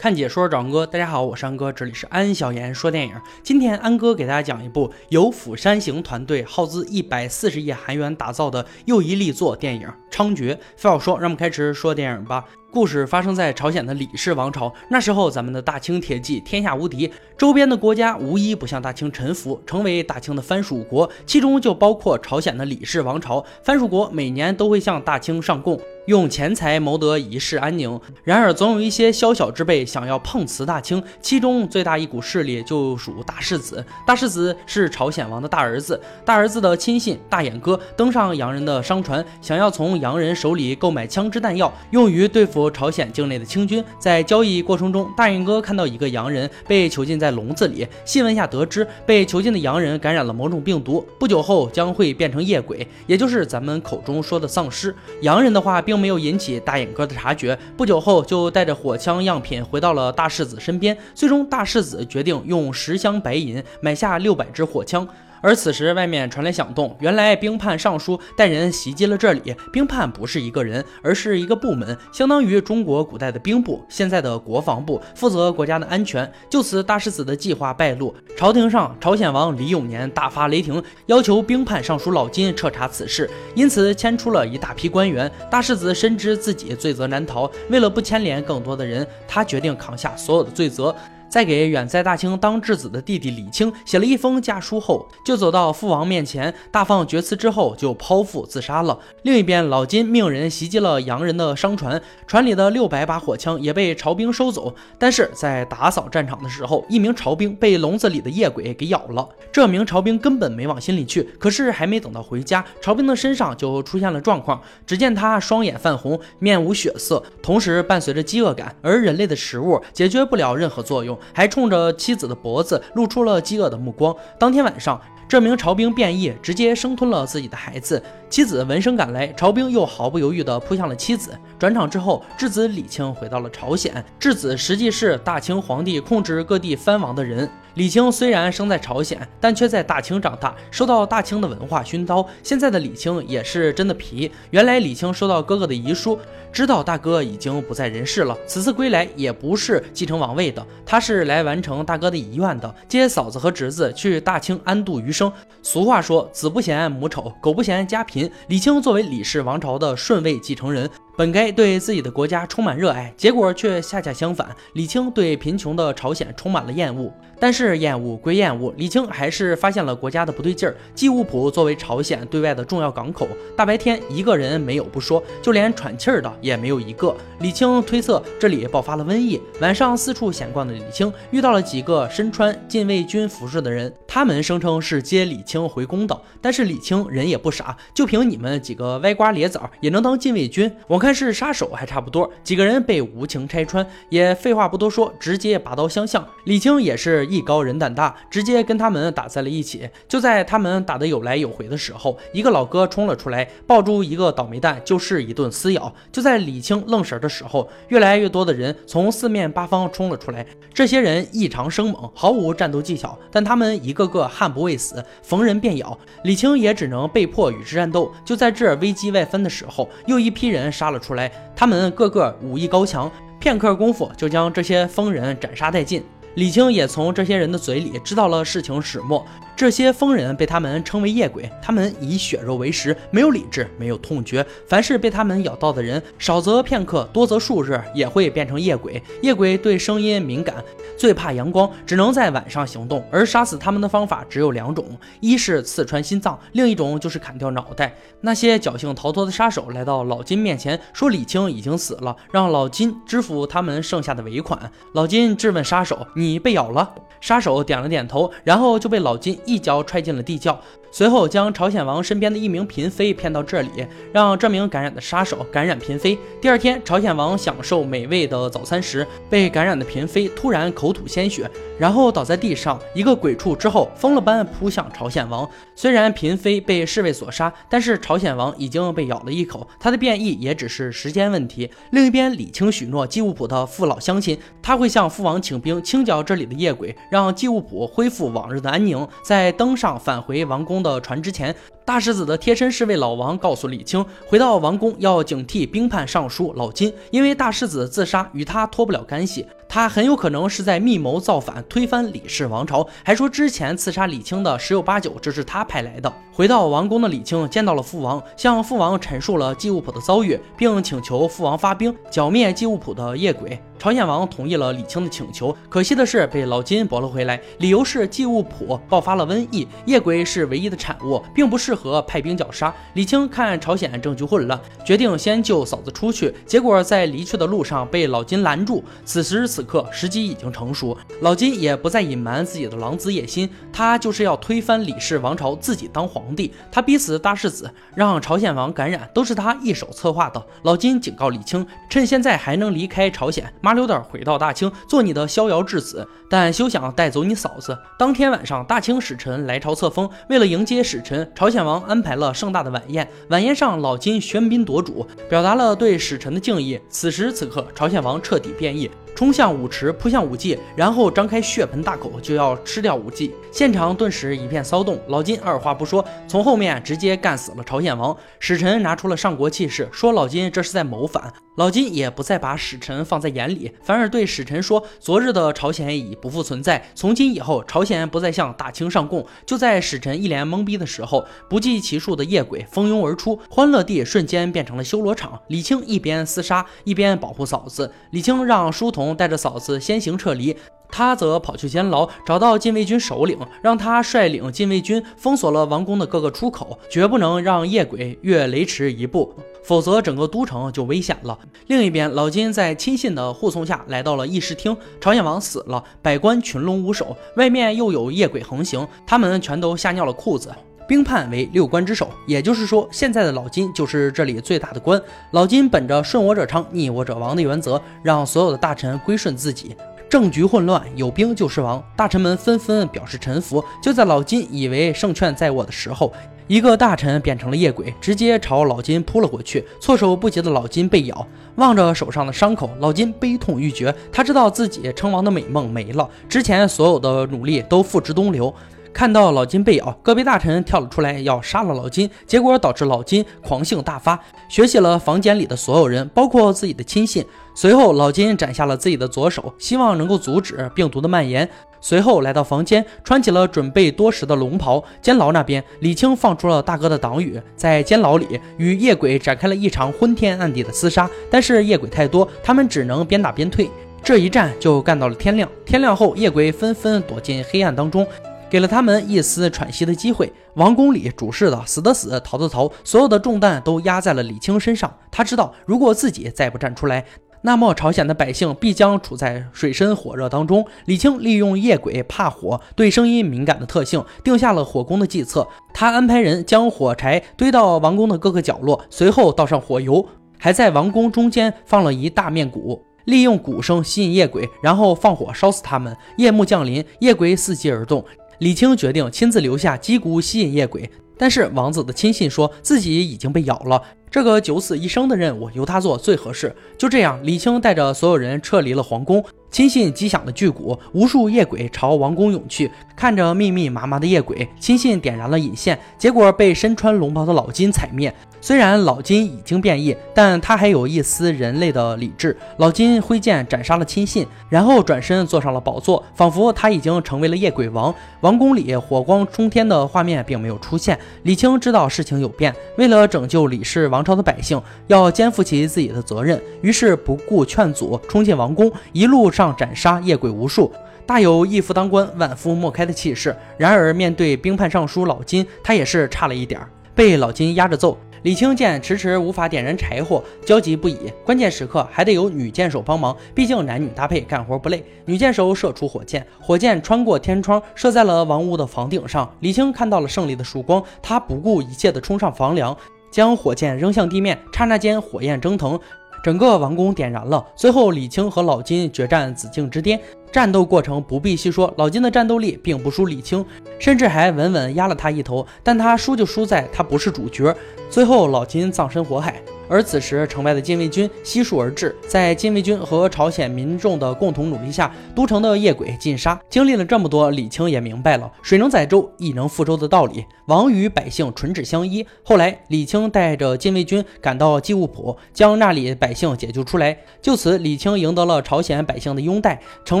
看解说找安哥，大家好，我是安哥，这里是安小言说电影。今天安哥给大家讲一部由釜山行团队耗资一百四十亿韩元打造的又一力作电影《猖獗》。废话少说，让我们开始说电影吧。故事发生在朝鲜的李氏王朝，那时候咱们的大清铁骑天下无敌，周边的国家无一不向大清臣服，成为大清的藩属国，其中就包括朝鲜的李氏王朝。藩属国每年都会向大清上贡。用钱财谋得一世安宁，然而总有一些宵小之辈想要碰瓷大清，其中最大一股势力就属大世子。大世子是朝鲜王的大儿子，大儿子的亲信大眼哥登上洋人的商船，想要从洋人手里购买枪支弹药，用于对付朝鲜境内的清军。在交易过程中，大眼哥看到一个洋人被囚禁在笼子里，细问下得知，被囚禁的洋人感染了某种病毒，不久后将会变成夜鬼，也就是咱们口中说的丧尸。洋人的话并。没有引起大眼哥的察觉，不久后就带着火枪样品回到了大世子身边。最终，大世子决定用十箱白银买下六百支火枪。而此时，外面传来响动，原来兵判尚书带人袭击了这里。兵判不是一个人，而是一个部门，相当于中国古代的兵部，现在的国防部，负责国家的安全。就此，大世子的计划败露，朝廷上，朝鲜王李永年大发雷霆，要求兵判尚书老金彻查此事，因此牵出了一大批官员。大世子深知自己罪责难逃，为了不牵连更多的人，他决定扛下所有的罪责。在给远在大清当质子的弟弟李清写了一封家书后，就走到父王面前大放厥词，之后就剖腹自杀了。另一边，老金命人袭击了洋人的商船，船里的六百把火枪也被朝兵收走。但是在打扫战场的时候，一名朝兵被笼子里的夜鬼给咬了。这名朝兵根本没往心里去，可是还没等到回家，朝兵的身上就出现了状况。只见他双眼泛红，面无血色，同时伴随着饥饿感，而人类的食物解决不了任何作用。还冲着妻子的脖子露出了饥饿的目光。当天晚上，这名朝兵变异，直接生吞了自己的孩子。妻子闻声赶来，朝兵又毫不犹豫地扑向了妻子。转场之后，质子李清回到了朝鲜。质子实际是大清皇帝控制各地藩王的人。李清虽然生在朝鲜，但却在大清长大，受到大清的文化熏陶。现在的李清也是真的皮。原来李清收到哥哥的遗书，知道大哥已经不在人世了。此次归来也不是继承王位的，他是来完成大哥的遗愿的，接嫂子和侄子去大清安度余生。俗话说，子不嫌母丑，狗不嫌家贫。李清作为李氏王朝的顺位继承人。本该对自己的国家充满热爱，结果却恰恰相反。李清对贫穷的朝鲜充满了厌恶，但是厌恶归厌恶，李清还是发现了国家的不对劲儿。济乌浦作为朝鲜对外的重要港口，大白天一个人没有不说，就连喘气儿的也没有一个。李清推测这里爆发了瘟疫。晚上四处闲逛的李清遇到了几个身穿禁卫军服饰的人，他们声称是接李清回宫的。但是李清人也不傻，就凭你们几个歪瓜裂枣也能当禁卫军？我看。是杀手还差不多，几个人被无情拆穿，也废话不多说，直接拔刀相向。李青也是艺高人胆大，直接跟他们打在了一起。就在他们打得有来有回的时候，一个老哥冲了出来，抱住一个倒霉蛋就是一顿撕咬。就在李青愣神的时候，越来越多的人从四面八方冲了出来。这些人异常生猛，毫无战斗技巧，但他们一个个个悍不畏死，逢人便咬。李青也只能被迫与之战斗。就在这危机外分的时候，又一批人杀了。出来，他们个个武艺高强，片刻功夫就将这些疯人斩杀殆尽。李青也从这些人的嘴里知道了事情始末。这些疯人被他们称为夜鬼，他们以血肉为食，没有理智，没有痛觉。凡是被他们咬到的人，少则片刻，多则数日，也会变成夜鬼。夜鬼对声音敏感，最怕阳光，只能在晚上行动。而杀死他们的方法只有两种：一是刺穿心脏，另一种就是砍掉脑袋。那些侥幸逃脱的杀手来到老金面前，说李青已经死了，让老金支付他们剩下的尾款。老金质问杀手：“你被咬了？”杀手点了点头，然后就被老金。一脚踹进了地窖。随后将朝鲜王身边的一名嫔妃骗到这里，让这名感染的杀手感染嫔妃。第二天，朝鲜王享受美味的早餐时，被感染的嫔妃突然口吐鲜血，然后倒在地上，一个鬼畜之后疯了般扑向朝鲜王。虽然嫔妃被侍卫所杀，但是朝鲜王已经被咬了一口，他的变异也只是时间问题。另一边，李清许诺季务普的父老乡亲，他会向父王请兵清剿这里的夜鬼，让季务普恢复往日的安宁，再登上返回王宫。的船之前，大世子的贴身侍卫老王告诉李青，回到王宫要警惕兵叛尚书老金，因为大世子自杀与他脱不了干系。他很有可能是在密谋造反，推翻李氏王朝。还说之前刺杀李青的十有八九，这是他派来的。回到王宫的李青见到了父王，向父王陈述了季务普的遭遇，并请求父王发兵剿灭季务普的夜鬼。朝鲜王同意了李青的请求，可惜的是被老金驳了回来，理由是季务普爆发了瘟疫，夜鬼是唯一的产物，并不适合和派兵绞杀。李青看朝鲜政局混乱，决定先救嫂子出去，结果在离去的路上被老金拦住。此时此刻，时机已经成熟，老金也不再隐瞒自己的狼子野心，他就是要推翻李氏王朝，自己当皇帝。他逼死大世子，让朝鲜王感染，都是他一手策划的。老金警告李青，趁现在还能离开朝鲜。麻溜的回到大清，做你的逍遥质子，但休想带走你嫂子。当天晚上，大清使臣来朝册封，为了迎接使臣，朝鲜王王安排了盛大的晚宴。晚宴上，老金喧宾夺主，表达了对使臣的敬意。此时此刻，朝鲜王彻底变异。冲向武池，扑向武纪，然后张开血盆大口就要吃掉武纪。现场顿时一片骚动。老金二话不说，从后面直接干死了朝鲜王。使臣拿出了上国气势，说老金这是在谋反。老金也不再把使臣放在眼里，反而对使臣说：“昨日的朝鲜已不复存在，从今以后，朝鲜不再向大清上贡。”就在使臣一脸懵逼的时候，不计其数的夜鬼蜂拥而出，欢乐地瞬间变成了修罗场。李青一边厮杀，一边保护嫂子。李青让书童。带着嫂子先行撤离，他则跑去监牢，找到禁卫军首领，让他率领禁卫军封锁了王宫的各个出口，绝不能让夜鬼越雷池一步，否则整个都城就危险了。另一边，老金在亲信的护送下来到了议事厅，朝鲜王死了，百官群龙无首，外面又有夜鬼横行，他们全都吓尿了裤子。兵叛为六官之首，也就是说，现在的老金就是这里最大的官。老金本着顺我者昌，逆我者亡的原则，让所有的大臣归顺自己。政局混乱，有兵就是王，大臣们纷纷表示臣服。就在老金以为胜券在握的时候，一个大臣变成了夜鬼，直接朝老金扑了过去。措手不及的老金被咬，望着手上的伤口，老金悲痛欲绝。他知道自己称王的美梦没了，之前所有的努力都付之东流。看到老金被咬，个别大臣跳了出来要杀了老金，结果导致老金狂性大发，血洗了房间里的所有人，包括自己的亲信。随后，老金斩下了自己的左手，希望能够阻止病毒的蔓延。随后来到房间，穿起了准备多时的龙袍。监牢那边，李青放出了大哥的党羽，在监牢里与夜鬼展开了一场昏天暗地的厮杀。但是夜鬼太多，他们只能边打边退。这一战就干到了天亮。天亮后，夜鬼纷纷躲进黑暗当中。给了他们一丝喘息的机会。王宫里主事的死的死，逃的逃，所有的重担都压在了李青身上。他知道，如果自己再不站出来，那么朝鲜的百姓必将处在水深火热当中。李青利用夜鬼怕火、对声音敏感的特性，定下了火攻的计策。他安排人将火柴堆到王宫的各个角落，随后倒上火油，还在王宫中间放了一大面鼓，利用鼓声吸引夜鬼，然后放火烧死他们。夜幕降临，夜鬼伺机而动。李青决定亲自留下击鼓吸引夜鬼，但是王子的亲信说自己已经被咬了，这个九死一生的任务由他做最合适。就这样，李青带着所有人撤离了皇宫。亲信击响了巨鼓，无数夜鬼朝王宫涌去。看着密密麻麻的夜鬼，亲信点燃了引线，结果被身穿龙袍的老金踩灭。虽然老金已经变异，但他还有一丝人类的理智。老金挥剑斩杀了亲信，然后转身坐上了宝座，仿佛他已经成为了夜鬼王。王宫里火光冲天的画面并没有出现。李青知道事情有变，为了拯救李氏王王朝的百姓，要肩负起自己的责任，于是不顾劝阻，冲进王宫，一路。上斩杀夜鬼无数，大有一夫当关，万夫莫开的气势。然而面对兵叛尚书老金，他也是差了一点，被老金压着揍。李青见迟迟无法点燃柴火，焦急不已。关键时刻还得有女箭手帮忙，毕竟男女搭配干活不累。女箭手射出火箭，火箭穿过天窗，射在了王屋的房顶上。李青看到了胜利的曙光，他不顾一切地冲上房梁，将火箭扔向地面。刹那间，火焰蒸腾。整个王宫点燃了。最后，李青和老金决战紫禁之巅，战斗过程不必细说。老金的战斗力并不输李青，甚至还稳稳压了他一头。但他输就输在他不是主角。最后，老金葬身火海。而此时城外的禁卫军悉数而至，在禁卫军和朝鲜民众的共同努力下，都城的夜鬼尽杀。经历了这么多，李清也明白了“水能载舟，亦能覆舟”的道理。王与百姓唇齿相依。后来，李清带着禁卫军赶到祭物浦，将那里百姓解救出来。就此，李清赢得了朝鲜百姓的拥戴，成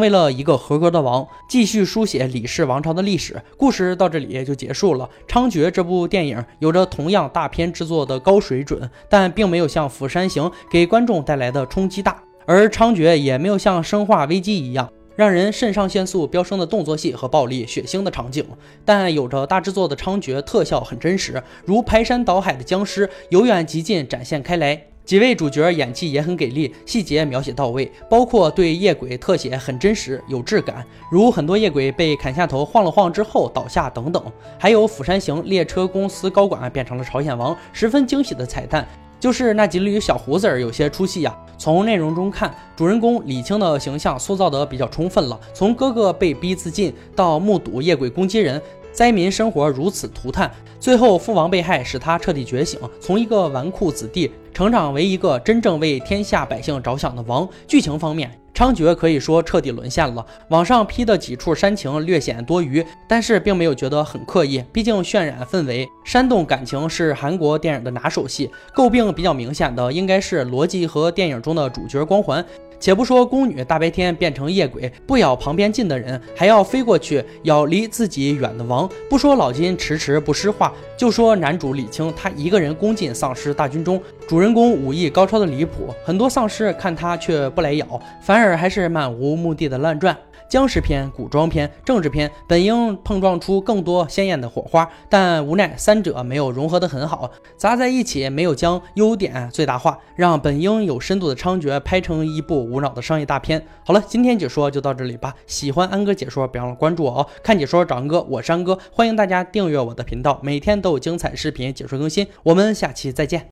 为了一个合格的王，继续书写李氏王朝的历史。故事到这里就结束了。《猖獗》这部电影有着同样大片制作的高水准，但并没没有像《釜山行》给观众带来的冲击大，而《猖獗》也没有像《生化危机》一样。让人肾上腺素飙升的动作戏和暴力血腥的场景，但有着大制作的猖獗特效很真实，如排山倒海的僵尸由远及近展现开来。几位主角演技也很给力，细节描写到位，包括对夜鬼特写很真实有质感，如很多夜鬼被砍下头晃了晃之后倒下等等。还有《釜山行》列车公司高管变成了朝鲜王，十分惊喜的彩蛋。就是那几缕小胡子儿有些出戏呀。从内容中看，主人公李青的形象塑造得比较充分了。从哥哥被逼自尽，到目睹夜鬼攻击人，灾民生活如此涂炭，最后父王被害，使他彻底觉醒，从一个纨绔子弟成长为一个真正为天下百姓着想的王。剧情方面。猖獗可以说彻底沦陷了。网上批的几处煽情略显多余，但是并没有觉得很刻意。毕竟渲染氛围、煽动感情是韩国电影的拿手戏。诟病比较明显的应该是逻辑和电影中的主角光环。且不说宫女大白天变成夜鬼，不咬旁边近的人，还要飞过去咬离自己远的王。不说老金迟迟不施话，就说男主李青，他一个人攻进丧尸大军中，主人公武艺高超的离谱，很多丧尸看他却不来咬，反而还是漫无目的的乱转。僵尸片、古装片、政治片本应碰撞出更多鲜艳的火花，但无奈三者没有融合得很好，砸在一起没有将优点最大化，让本应有深度的猖獗拍成一部无脑的商业大片。好了，今天解说就到这里吧。喜欢安哥解说，别忘了关注我哦。看解说找安哥，我是安哥，欢迎大家订阅我的频道，每天都有精彩视频解说更新。我们下期再见。